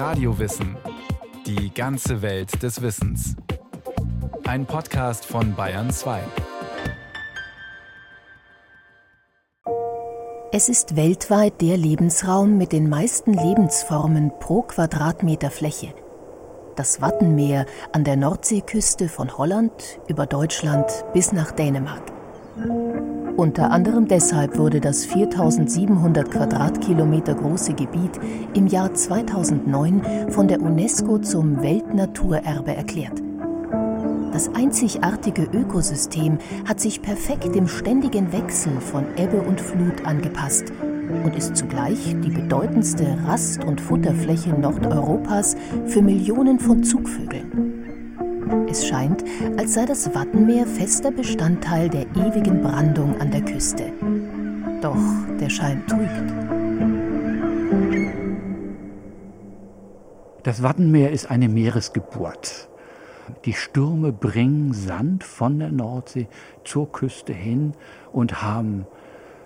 Radiowissen. Die ganze Welt des Wissens. Ein Podcast von Bayern 2. Es ist weltweit der Lebensraum mit den meisten Lebensformen pro Quadratmeter Fläche. Das Wattenmeer an der Nordseeküste von Holland über Deutschland bis nach Dänemark. Unter anderem deshalb wurde das 4700 Quadratkilometer große Gebiet im Jahr 2009 von der UNESCO zum Weltnaturerbe erklärt. Das einzigartige Ökosystem hat sich perfekt dem ständigen Wechsel von Ebbe und Flut angepasst und ist zugleich die bedeutendste Rast- und Futterfläche Nordeuropas für Millionen von Zugvögeln. Es scheint, als sei das Wattenmeer fester Bestandteil der ewigen Brandung an der Küste. Doch der Schein trügt. Das Wattenmeer ist eine Meeresgeburt. Die Stürme bringen Sand von der Nordsee zur Küste hin und haben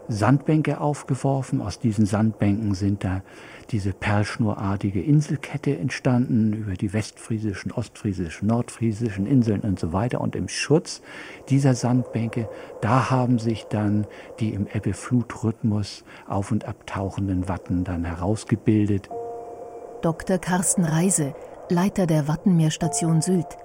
Sandbänke aufgeworfen. Aus diesen Sandbänken sind da diese perlschnurartige Inselkette entstanden über die westfriesischen, ostfriesischen, nordfriesischen Inseln und so weiter. Und im Schutz dieser Sandbänke, da haben sich dann die im Ebbe-Flut-Rhythmus auf- und abtauchenden Watten dann herausgebildet. Dr. Carsten Reise, Leiter der Wattenmeerstation Sylt.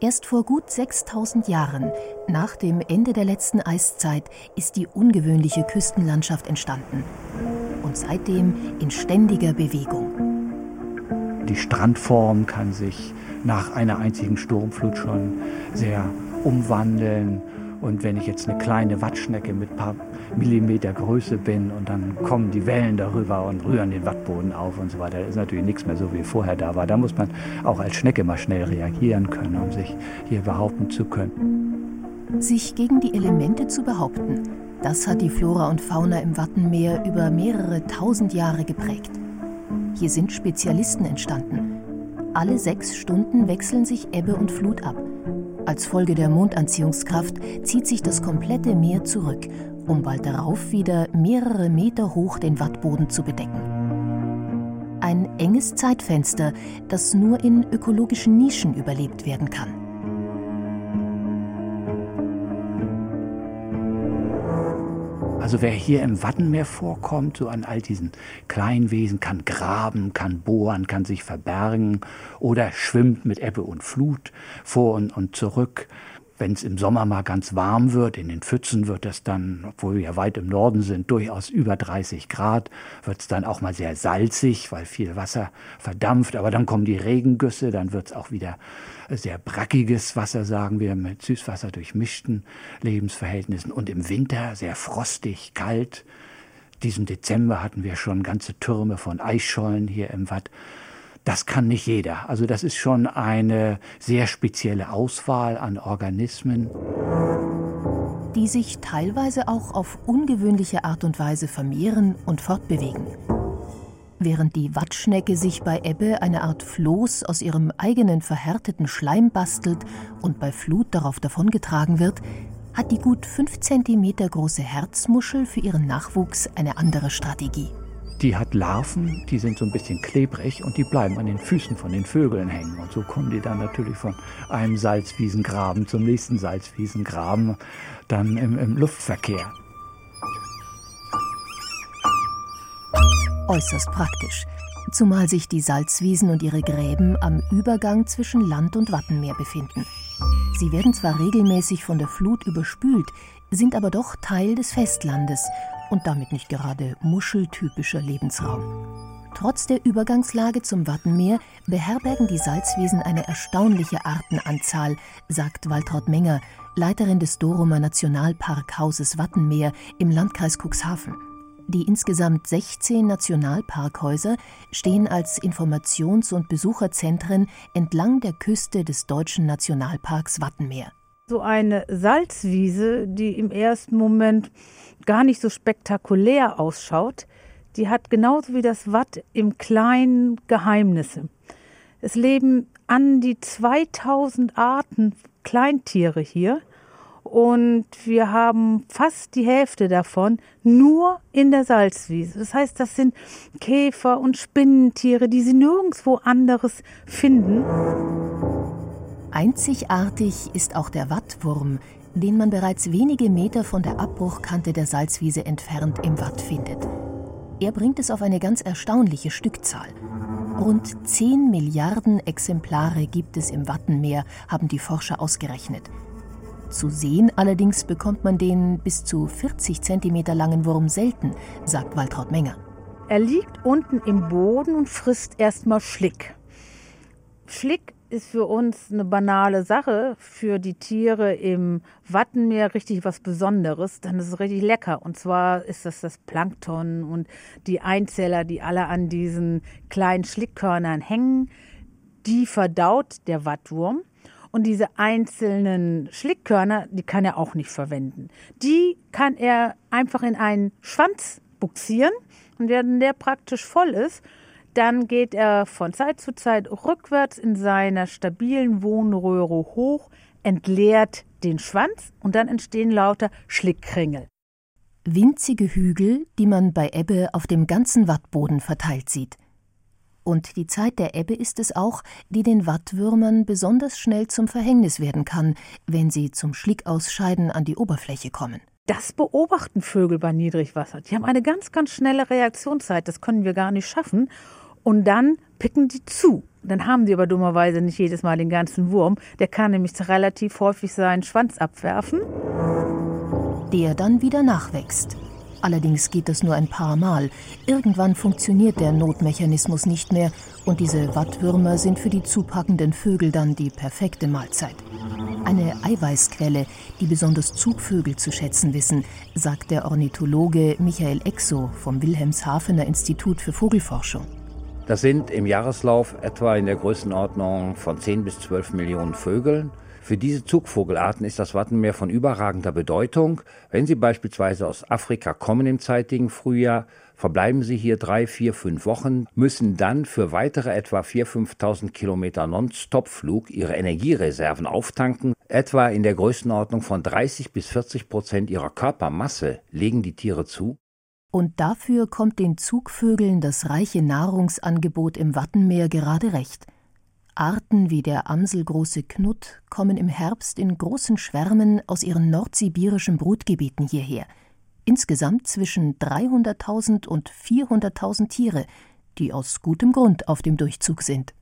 Erst vor gut 6000 Jahren, nach dem Ende der letzten Eiszeit, ist die ungewöhnliche Küstenlandschaft entstanden. Und seitdem in ständiger Bewegung. Die Strandform kann sich nach einer einzigen Sturmflut schon sehr umwandeln und wenn ich jetzt eine kleine Wattschnecke mit ein paar Millimeter Größe bin und dann kommen die Wellen darüber und rühren den Wattboden auf und so weiter, ist natürlich nichts mehr so, wie vorher da war. Da muss man auch als Schnecke mal schnell reagieren können, um sich hier behaupten zu können. Sich gegen die Elemente zu behaupten, das hat die Flora und Fauna im Wattenmeer über mehrere tausend Jahre geprägt. Hier sind Spezialisten entstanden. Alle sechs Stunden wechseln sich Ebbe und Flut ab. Als Folge der Mondanziehungskraft zieht sich das komplette Meer zurück, um bald darauf wieder mehrere Meter hoch den Wattboden zu bedecken. Ein enges Zeitfenster, das nur in ökologischen Nischen überlebt werden kann. Also wer hier im Wattenmeer vorkommt, so an all diesen Kleinwesen, kann graben, kann bohren, kann sich verbergen oder schwimmt mit Ebbe und Flut vor und, und zurück. Wenn es im Sommer mal ganz warm wird, in den Pfützen wird es dann, obwohl wir ja weit im Norden sind, durchaus über 30 Grad, wird es dann auch mal sehr salzig, weil viel Wasser verdampft. Aber dann kommen die Regengüsse, dann wird es auch wieder sehr brackiges Wasser, sagen wir, mit Süßwasser durchmischten Lebensverhältnissen. Und im Winter sehr frostig, kalt. Diesen Dezember hatten wir schon ganze Türme von Eisschollen hier im Watt. Das kann nicht jeder. Also das ist schon eine sehr spezielle Auswahl an Organismen. Die sich teilweise auch auf ungewöhnliche Art und Weise vermehren und fortbewegen. Während die Wattschnecke sich bei Ebbe eine Art Floß aus ihrem eigenen verhärteten Schleim bastelt und bei Flut darauf davongetragen wird, hat die gut fünf Zentimeter große Herzmuschel für ihren Nachwuchs eine andere Strategie. Die hat Larven, die sind so ein bisschen klebrig und die bleiben an den Füßen von den Vögeln hängen. Und so kommen die dann natürlich von einem Salzwiesengraben zum nächsten Salzwiesengraben, dann im, im Luftverkehr. Äußerst praktisch, zumal sich die Salzwiesen und ihre Gräben am Übergang zwischen Land und Wattenmeer befinden. Sie werden zwar regelmäßig von der Flut überspült, sind aber doch Teil des Festlandes und damit nicht gerade muscheltypischer Lebensraum. Trotz der Übergangslage zum Wattenmeer beherbergen die Salzwiesen eine erstaunliche Artenanzahl, sagt Waltraud Menger, Leiterin des Doromer Nationalparkhauses Wattenmeer im Landkreis Cuxhaven. Die insgesamt 16 Nationalparkhäuser stehen als Informations- und Besucherzentren entlang der Küste des deutschen Nationalparks Wattenmeer. So eine Salzwiese, die im ersten Moment gar nicht so spektakulär ausschaut, die hat genauso wie das Watt im Kleinen Geheimnisse. Es leben an die 2000 Arten Kleintiere hier und wir haben fast die Hälfte davon nur in der Salzwiese. Das heißt, das sind Käfer und Spinnentiere, die sie nirgendwo anderes finden. Einzigartig ist auch der Wattwurm, den man bereits wenige Meter von der Abbruchkante der Salzwiese entfernt im Watt findet. Er bringt es auf eine ganz erstaunliche Stückzahl. Rund 10 Milliarden Exemplare gibt es im Wattenmeer, haben die Forscher ausgerechnet. Zu sehen allerdings bekommt man den bis zu 40 cm langen Wurm selten, sagt Waltraud Menger. Er liegt unten im Boden und frisst erstmal Schlick. Schlick ist für uns eine banale Sache, für die Tiere im Wattenmeer richtig was Besonderes. Dann ist es richtig lecker. Und zwar ist das das Plankton und die Einzeller, die alle an diesen kleinen Schlickkörnern hängen. Die verdaut der Wattwurm. Und diese einzelnen Schlickkörner, die kann er auch nicht verwenden. Die kann er einfach in einen Schwanz buxieren. Und wenn der praktisch voll ist, dann geht er von Zeit zu Zeit rückwärts in seiner stabilen Wohnröhre hoch, entleert den Schwanz und dann entstehen lauter Schlickkringel. Winzige Hügel, die man bei Ebbe auf dem ganzen Wattboden verteilt sieht. Und die Zeit der Ebbe ist es auch, die den Wattwürmern besonders schnell zum Verhängnis werden kann, wenn sie zum Schlickausscheiden an die Oberfläche kommen. Das beobachten Vögel bei Niedrigwasser. Die haben eine ganz, ganz schnelle Reaktionszeit. Das können wir gar nicht schaffen. Und dann picken die zu. Dann haben die aber dummerweise nicht jedes Mal den ganzen Wurm. Der kann nämlich relativ häufig seinen Schwanz abwerfen. Der dann wieder nachwächst. Allerdings geht das nur ein paar Mal. Irgendwann funktioniert der Notmechanismus nicht mehr und diese Wattwürmer sind für die zupackenden Vögel dann die perfekte Mahlzeit. Eine Eiweißquelle, die besonders Zugvögel zu schätzen wissen, sagt der Ornithologe Michael Exo vom Wilhelmshavener Institut für Vogelforschung. Das sind im Jahreslauf etwa in der Größenordnung von 10 bis 12 Millionen Vögeln. Für diese Zugvogelarten ist das Wattenmeer von überragender Bedeutung. Wenn sie beispielsweise aus Afrika kommen im zeitigen Frühjahr, verbleiben sie hier drei, vier, fünf Wochen, müssen dann für weitere etwa 4.000, 5.000 Kilometer Non-Stop-Flug ihre Energiereserven auftanken. Etwa in der Größenordnung von 30 bis 40 Prozent ihrer Körpermasse legen die Tiere zu. Und dafür kommt den Zugvögeln das reiche Nahrungsangebot im Wattenmeer gerade recht – Arten wie der amselgroße Knut kommen im Herbst in großen Schwärmen aus ihren nordsibirischen Brutgebieten hierher. Insgesamt zwischen 300.000 und 400.000 Tiere, die aus gutem Grund auf dem Durchzug sind.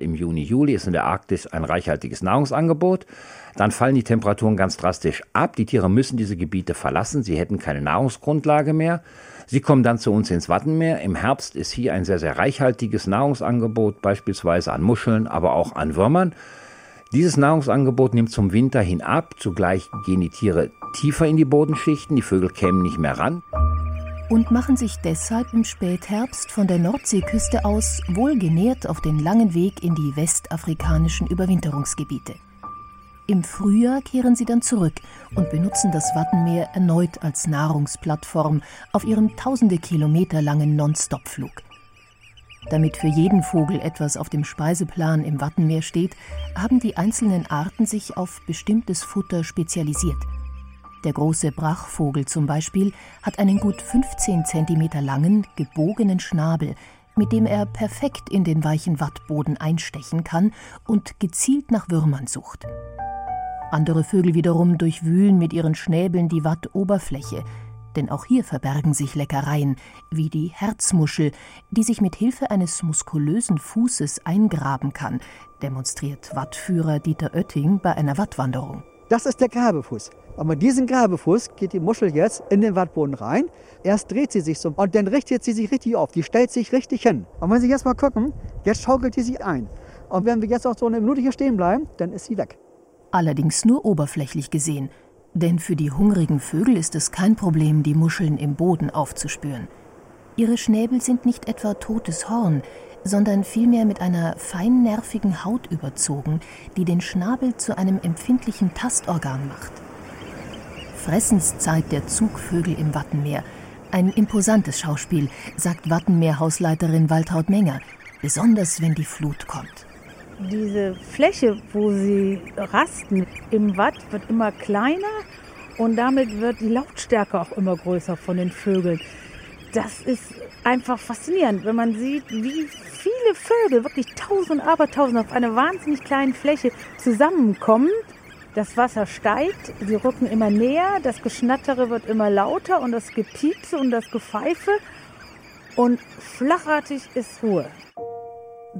Im Juni, Juli ist in der Arktis ein reichhaltiges Nahrungsangebot. Dann fallen die Temperaturen ganz drastisch ab. Die Tiere müssen diese Gebiete verlassen. Sie hätten keine Nahrungsgrundlage mehr. Sie kommen dann zu uns ins Wattenmeer. Im Herbst ist hier ein sehr, sehr reichhaltiges Nahrungsangebot, beispielsweise an Muscheln, aber auch an Würmern. Dieses Nahrungsangebot nimmt zum Winter hin ab. Zugleich gehen die Tiere tiefer in die Bodenschichten. Die Vögel kämen nicht mehr ran. Und machen sich deshalb im Spätherbst von der Nordseeküste aus wohlgenährt auf den langen Weg in die westafrikanischen Überwinterungsgebiete. Im Frühjahr kehren sie dann zurück und benutzen das Wattenmeer erneut als Nahrungsplattform auf ihrem tausende Kilometer langen Non-Stop-Flug. Damit für jeden Vogel etwas auf dem Speiseplan im Wattenmeer steht, haben die einzelnen Arten sich auf bestimmtes Futter spezialisiert. Der große Brachvogel zum Beispiel hat einen gut 15 cm langen, gebogenen Schnabel, mit dem er perfekt in den weichen Wattboden einstechen kann und gezielt nach Würmern sucht. Andere Vögel wiederum durchwühlen mit ihren Schnäbeln die Wattoberfläche, denn auch hier verbergen sich Leckereien, wie die Herzmuschel, die sich mit Hilfe eines muskulösen Fußes eingraben kann, demonstriert Wattführer Dieter Oetting bei einer Wattwanderung. Das ist der Grabefuß. Und mit diesem Grabefuß geht die Muschel jetzt in den Wattboden rein. Erst dreht sie sich so und dann richtet sie sich richtig auf. Die stellt sich richtig hin. Und wenn Sie jetzt mal gucken, jetzt schaukelt die sich ein. Und wenn wir jetzt auch so eine Minute hier stehen bleiben, dann ist sie weg allerdings nur oberflächlich gesehen, denn für die hungrigen Vögel ist es kein Problem, die Muscheln im Boden aufzuspüren. Ihre Schnäbel sind nicht etwa totes Horn, sondern vielmehr mit einer feinnervigen Haut überzogen, die den Schnabel zu einem empfindlichen Tastorgan macht. Fressenszeit der Zugvögel im Wattenmeer. Ein imposantes Schauspiel, sagt Wattenmeerhausleiterin Waltraud Menger, besonders wenn die Flut kommt. Diese Fläche, wo sie rasten im Watt, wird immer kleiner und damit wird die Lautstärke auch immer größer von den Vögeln. Das ist einfach faszinierend, wenn man sieht, wie viele Vögel, wirklich tausend, abertausend auf einer wahnsinnig kleinen Fläche zusammenkommen. Das Wasser steigt, sie rücken immer näher, das Geschnattere wird immer lauter und das Gepiepse und das Gepfeife und flachartig ist Ruhe.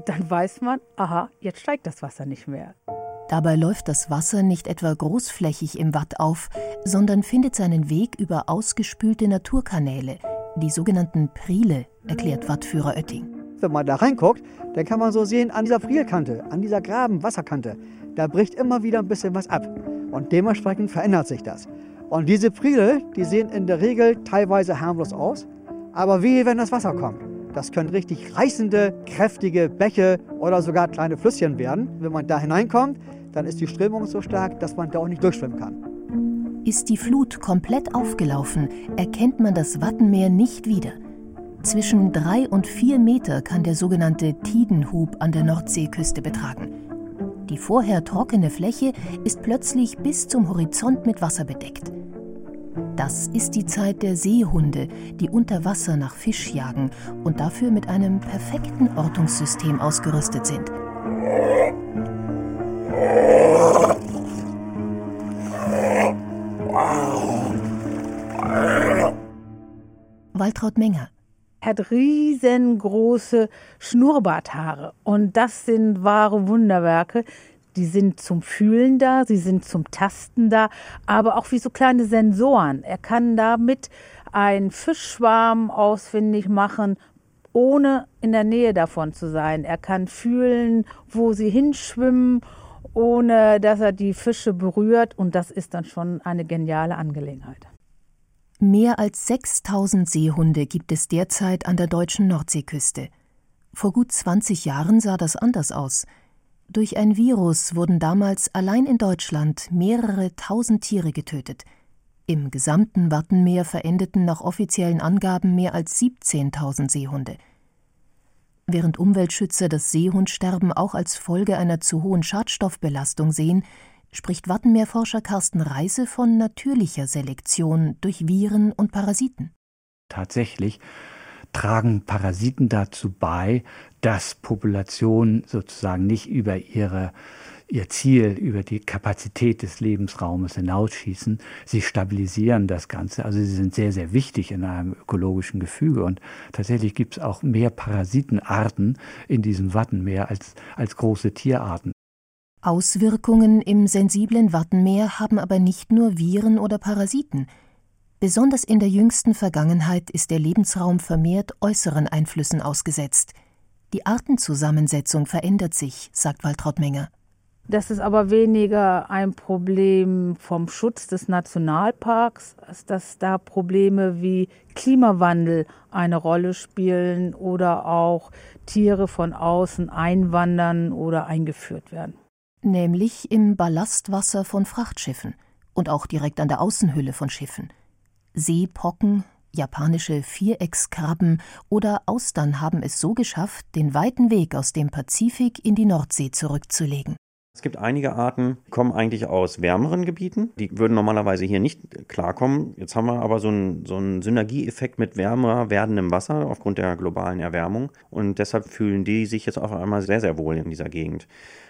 Dann weiß man, aha, jetzt steigt das Wasser nicht mehr. Dabei läuft das Wasser nicht etwa großflächig im Watt auf, sondern findet seinen Weg über ausgespülte Naturkanäle, die sogenannten Priele, erklärt Wattführer Oetting. Wenn man da reinguckt, dann kann man so sehen, an dieser Prielkante, an dieser Graben-Wasserkante, da bricht immer wieder ein bisschen was ab. Und dementsprechend verändert sich das. Und diese Priele, die sehen in der Regel teilweise harmlos aus, aber wehe, wenn das Wasser kommt. Das können richtig reißende, kräftige Bäche oder sogar kleine Flüsschen werden. Wenn man da hineinkommt, dann ist die Strömung so stark, dass man da auch nicht durchschwimmen kann. Ist die Flut komplett aufgelaufen, erkennt man das Wattenmeer nicht wieder. Zwischen drei und vier Meter kann der sogenannte Tidenhub an der Nordseeküste betragen. Die vorher trockene Fläche ist plötzlich bis zum Horizont mit Wasser bedeckt. Das ist die Zeit der Seehunde, die unter Wasser nach Fisch jagen und dafür mit einem perfekten Ortungssystem ausgerüstet sind. Waltraud Menger. Er hat riesengroße Schnurrbarthaare und das sind wahre Wunderwerke. Die sind zum Fühlen da, sie sind zum Tasten da, aber auch wie so kleine Sensoren. Er kann damit einen Fischschwarm ausfindig machen, ohne in der Nähe davon zu sein. Er kann fühlen, wo sie hinschwimmen, ohne dass er die Fische berührt. Und das ist dann schon eine geniale Angelegenheit. Mehr als 6000 Seehunde gibt es derzeit an der deutschen Nordseeküste. Vor gut 20 Jahren sah das anders aus. Durch ein Virus wurden damals allein in Deutschland mehrere tausend Tiere getötet. Im gesamten Wattenmeer verendeten nach offiziellen Angaben mehr als 17.000 Seehunde. Während Umweltschützer das Seehundsterben auch als Folge einer zu hohen Schadstoffbelastung sehen, spricht Wattenmeerforscher Carsten Reise von natürlicher Selektion durch Viren und Parasiten. Tatsächlich tragen Parasiten dazu bei, dass Populationen sozusagen nicht über ihre, ihr Ziel, über die Kapazität des Lebensraumes hinausschießen. Sie stabilisieren das Ganze. Also sie sind sehr, sehr wichtig in einem ökologischen Gefüge. Und tatsächlich gibt es auch mehr Parasitenarten in diesem Wattenmeer als, als große Tierarten. Auswirkungen im sensiblen Wattenmeer haben aber nicht nur Viren oder Parasiten – Besonders in der jüngsten Vergangenheit ist der Lebensraum vermehrt äußeren Einflüssen ausgesetzt. Die Artenzusammensetzung verändert sich, sagt Waltraud Menger. Das ist aber weniger ein Problem vom Schutz des Nationalparks, als dass da Probleme wie Klimawandel eine Rolle spielen oder auch Tiere von außen einwandern oder eingeführt werden. Nämlich im Ballastwasser von Frachtschiffen und auch direkt an der Außenhülle von Schiffen. Seepocken, japanische Viereckskrabben oder Austern haben es so geschafft, den weiten Weg aus dem Pazifik in die Nordsee zurückzulegen. Es gibt einige Arten, die kommen eigentlich aus wärmeren Gebieten. Die würden normalerweise hier nicht klarkommen. Jetzt haben wir aber so einen, so einen Synergieeffekt mit wärmer werdendem Wasser aufgrund der globalen Erwärmung. Und deshalb fühlen die sich jetzt auf einmal sehr, sehr wohl in dieser Gegend.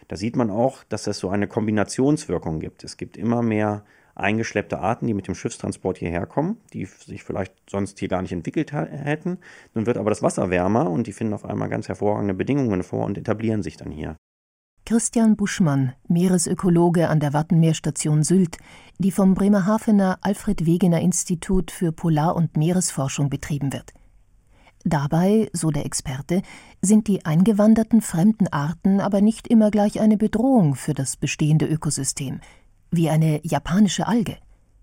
Da sieht man auch, dass es so eine Kombinationswirkung gibt. Es gibt immer mehr eingeschleppte Arten, die mit dem Schiffstransport hierher kommen, die sich vielleicht sonst hier gar nicht entwickelt hätten. Nun wird aber das Wasser wärmer und die finden auf einmal ganz hervorragende Bedingungen vor und etablieren sich dann hier. Christian Buschmann, Meeresökologe an der Wattenmeerstation Sylt, die vom Bremerhavener Alfred Wegener Institut für Polar- und Meeresforschung betrieben wird. Dabei, so der Experte, sind die eingewanderten fremden Arten aber nicht immer gleich eine Bedrohung für das bestehende Ökosystem wie eine japanische Alge.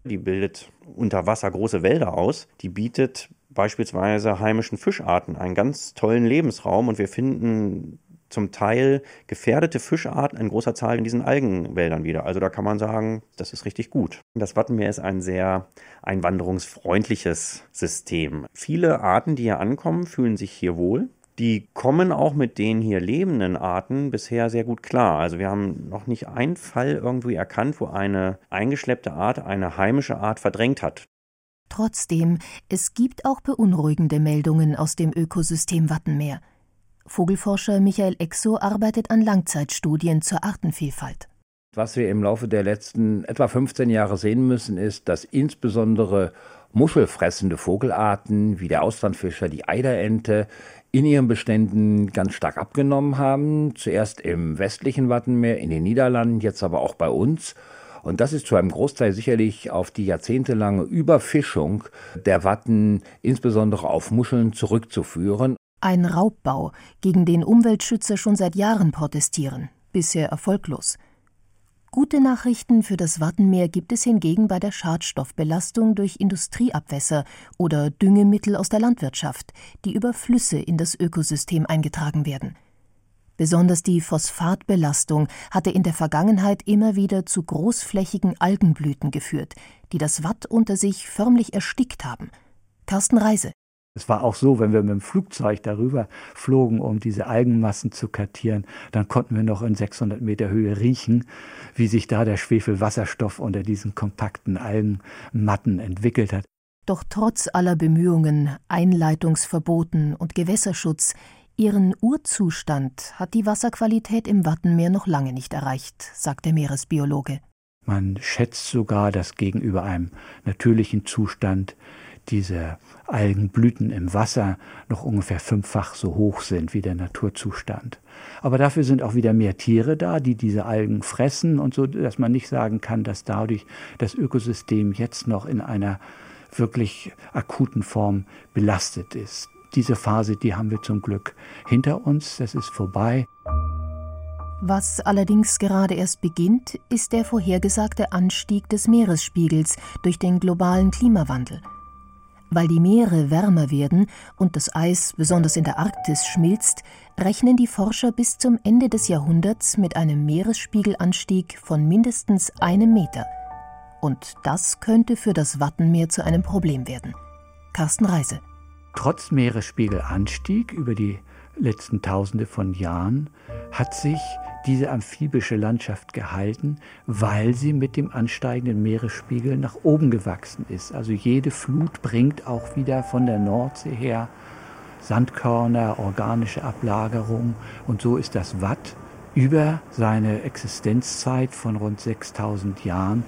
Die bildet unter Wasser große Wälder aus. Die bietet beispielsweise heimischen Fischarten einen ganz tollen Lebensraum und wir finden zum Teil gefährdete Fischarten in großer Zahl in diesen Algenwäldern wieder. Also da kann man sagen, das ist richtig gut. Das Wattenmeer ist ein sehr einwanderungsfreundliches System. Viele Arten, die hier ankommen, fühlen sich hier wohl Die kommen auch mit den hier lebenden Arten bisher sehr gut klar. Also wir haben noch nicht einen Fall irgendwie erkannt, wo eine eingeschleppte Art eine heimische Art verdrängt hat. Trotzdem, es gibt auch beunruhigende Meldungen aus dem Ökosystem Wattenmeer. Vogelforscher Michael Exo arbeitet an Langzeitstudien zur Artenvielfalt. Was wir im Laufe der letzten etwa 15 Jahre sehen müssen, ist, dass insbesondere muschelfressende Vogelarten wie der Auslandfischer, die Eiderente in ihren Beständen ganz stark abgenommen haben. Zuerst im westlichen Wattenmeer, in den Niederlanden, jetzt aber auch bei uns. Und das ist zu einem Großteil sicherlich auf die jahrzehntelange Überfischung der Watten, insbesondere auf Muscheln, zurückzuführen. Ein Raubbau, gegen den Umweltschützer schon seit Jahren protestieren, bisher erfolglos. Gute Nachrichten für das Wattenmeer gibt es hingegen bei der Schadstoffbelastung durch Industrieabwässer oder Düngemittel aus der Landwirtschaft, die über Flüsse in das Ökosystem eingetragen werden. Besonders die Phosphatbelastung hatte in der Vergangenheit immer wieder zu großflächigen Algenblüten geführt, die das Watt unter sich förmlich erstickt haben. Carsten Reise. Es war auch so, wenn wir mit dem Flugzeug darüber flogen, um diese Algenmassen zu kartieren, dann konnten wir noch in 600 Meter Höhe riechen, wie sich da der Schwefelwasserstoff unter diesen kompakten Algenmatten entwickelt hat. Doch trotz aller Bemühungen, Einleitungsverboten und Gewässerschutz Ihren Urzustand hat die Wasserqualität im Wattenmeer noch lange nicht erreicht, sagt der Meeresbiologe. Man schätzt sogar, dass gegenüber einem natürlichen Zustand diese Algenblüten im Wasser noch ungefähr fünffach so hoch sind wie der Naturzustand. Aber dafür sind auch wieder mehr Tiere da, die diese Algen fressen und so, dass man nicht sagen kann, dass dadurch das Ökosystem jetzt noch in einer wirklich akuten Form belastet ist. Diese Phase, die haben wir zum Glück hinter uns, das ist vorbei. Was allerdings gerade erst beginnt, ist der vorhergesagte Anstieg des Meeresspiegels durch den globalen Klimawandel. Weil die Meere wärmer werden und das Eis besonders in der Arktis schmilzt, rechnen die Forscher bis zum Ende des Jahrhunderts mit einem Meeresspiegelanstieg von mindestens einem Meter. Und das könnte für das Wattenmeer zu einem Problem werden. Carsten Reise. Trotz Meeresspiegelanstieg über die letzten Tausende von Jahren hat sich diese amphibische Landschaft gehalten, weil sie mit dem ansteigenden Meeresspiegel nach oben gewachsen ist. Also jede Flut bringt auch wieder von der Nordsee her Sandkörner, organische Ablagerung und so ist das Watt über seine Existenzzeit von rund 6000 Jahren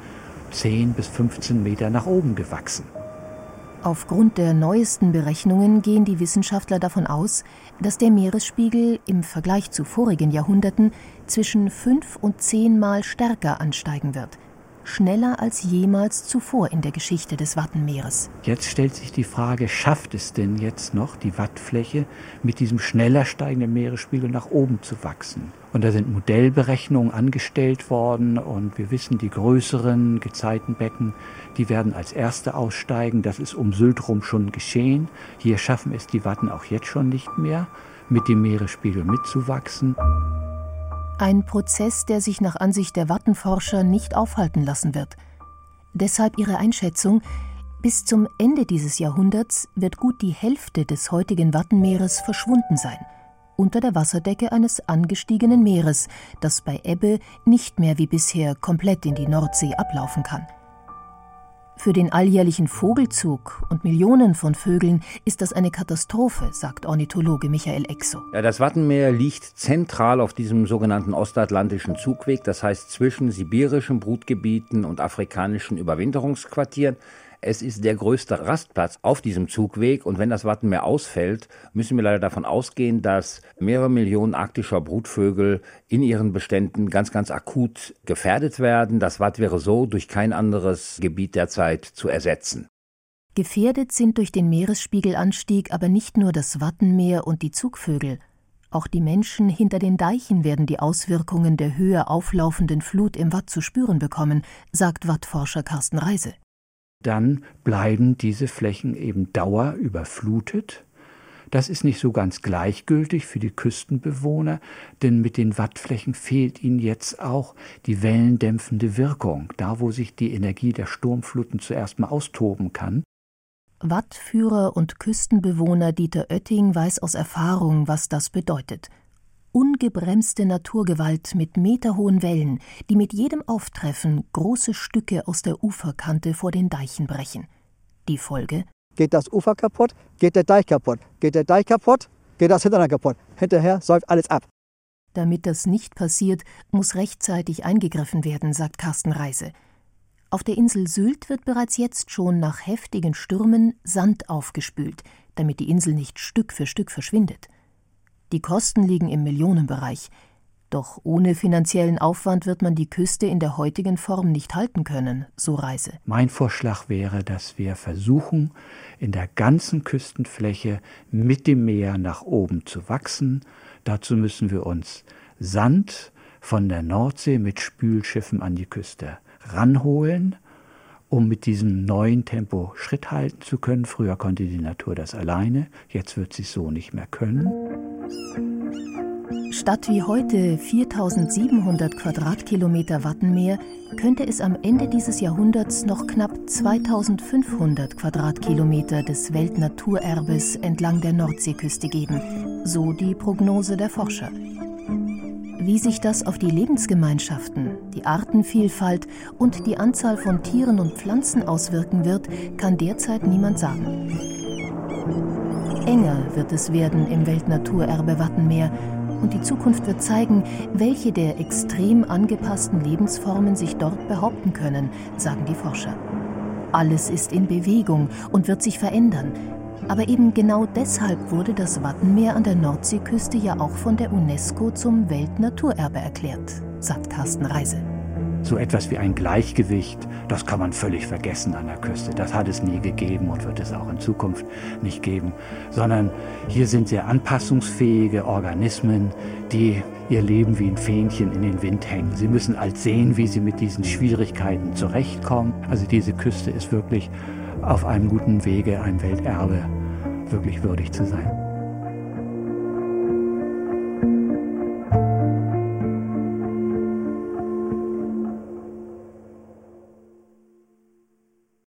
10 bis 15 Meter nach oben gewachsen. Aufgrund der neuesten Berechnungen gehen die Wissenschaftler davon aus, dass der Meeresspiegel im Vergleich zu vorigen Jahrhunderten zwischen fünf und zehnmal stärker ansteigen wird. Schneller als jemals zuvor in der Geschichte des Wattenmeeres. Jetzt stellt sich die Frage, schafft es denn jetzt noch die Wattfläche mit diesem schneller steigenden Meeresspiegel nach oben zu wachsen? Und da sind Modellberechnungen angestellt worden und wir wissen, die größeren Gezeitenbecken, die werden als erste aussteigen. Das ist um Sylt rum schon geschehen. Hier schaffen es die Watten auch jetzt schon nicht mehr, mit dem Meeresspiegel mitzuwachsen. Ein Prozess, der sich nach Ansicht der Wattenforscher nicht aufhalten lassen wird. Deshalb ihre Einschätzung, bis zum Ende dieses Jahrhunderts wird gut die Hälfte des heutigen Wattenmeeres verschwunden sein, unter der Wasserdecke eines angestiegenen Meeres, das bei Ebbe nicht mehr wie bisher komplett in die Nordsee ablaufen kann. Für den alljährlichen Vogelzug und Millionen von Vögeln ist das eine Katastrophe, sagt Ornithologe Michael Exo. Ja, das Wattenmeer liegt zentral auf diesem sogenannten ostatlantischen Zugweg, das heißt zwischen sibirischen Brutgebieten und afrikanischen Überwinterungsquartieren. Es ist der größte Rastplatz auf diesem Zugweg und wenn das Wattenmeer ausfällt, müssen wir leider davon ausgehen, dass mehrere Millionen arktischer Brutvögel in ihren Beständen ganz, ganz akut gefährdet werden. Das Watt wäre so durch kein anderes Gebiet derzeit zu ersetzen. Gefährdet sind durch den Meeresspiegelanstieg aber nicht nur das Wattenmeer und die Zugvögel. Auch die Menschen hinter den Deichen werden die Auswirkungen der höher auflaufenden Flut im Watt zu spüren bekommen, sagt Wattforscher Carsten Reise dann bleiben diese Flächen eben dauerüberflutet. Das ist nicht so ganz gleichgültig für die Küstenbewohner, denn mit den Wattflächen fehlt ihnen jetzt auch die wellendämpfende Wirkung, da wo sich die Energie der Sturmfluten zuerst mal austoben kann. Wattführer und Küstenbewohner Dieter Oetting weiß aus Erfahrung, was das bedeutet. Ungebremste Naturgewalt mit meterhohen Wellen, die mit jedem Auftreffen große Stücke aus der Uferkante vor den Deichen brechen. Die Folge? Geht das Ufer kaputt, geht der Deich kaputt. Geht der Deich kaputt, geht das Hinterland kaputt. Hinterher säuft alles ab. Damit das nicht passiert, muss rechtzeitig eingegriffen werden, sagt Carsten Reise. Auf der Insel Sylt wird bereits jetzt schon nach heftigen Stürmen Sand aufgespült, damit die Insel nicht Stück für Stück verschwindet. Die Kosten liegen im Millionenbereich. Doch ohne finanziellen Aufwand wird man die Küste in der heutigen Form nicht halten können, so Reise. Mein Vorschlag wäre, dass wir versuchen, in der ganzen Küstenfläche mit dem Meer nach oben zu wachsen. Dazu müssen wir uns Sand von der Nordsee mit Spülschiffen an die Küste ranholen, um mit diesem neuen Tempo Schritt halten zu können. Früher konnte die Natur das alleine, jetzt wird sie so nicht mehr können. Statt wie heute 4700 Quadratkilometer Wattenmeer könnte es am Ende dieses Jahrhunderts noch knapp 2500 Quadratkilometer des Weltnaturerbes entlang der Nordseeküste geben, so die Prognose der Forscher. Wie sich das auf die Lebensgemeinschaften, die Artenvielfalt und die Anzahl von Tieren und Pflanzen auswirken wird, kann derzeit niemand sagen. Enger wird es werden im Weltnaturerbe Wattenmeer und die Zukunft wird zeigen, welche der extrem angepassten Lebensformen sich dort behaupten können, sagen die Forscher. Alles ist in Bewegung und wird sich verändern, aber eben genau deshalb wurde das Wattenmeer an der Nordseeküste ja auch von der UNESCO zum Weltnaturerbe erklärt, sagt Carsten Reise. So etwas wie ein Gleichgewicht, das kann man völlig vergessen an der Küste. Das hat es nie gegeben und wird es auch in Zukunft nicht geben. Sondern hier sind sehr anpassungsfähige Organismen, die ihr Leben wie ein Fähnchen in den Wind hängen. Sie müssen als sehen, wie sie mit diesen Schwierigkeiten zurechtkommen. Also diese Küste ist wirklich auf einem guten Wege, ein Welterbe wirklich würdig zu sein.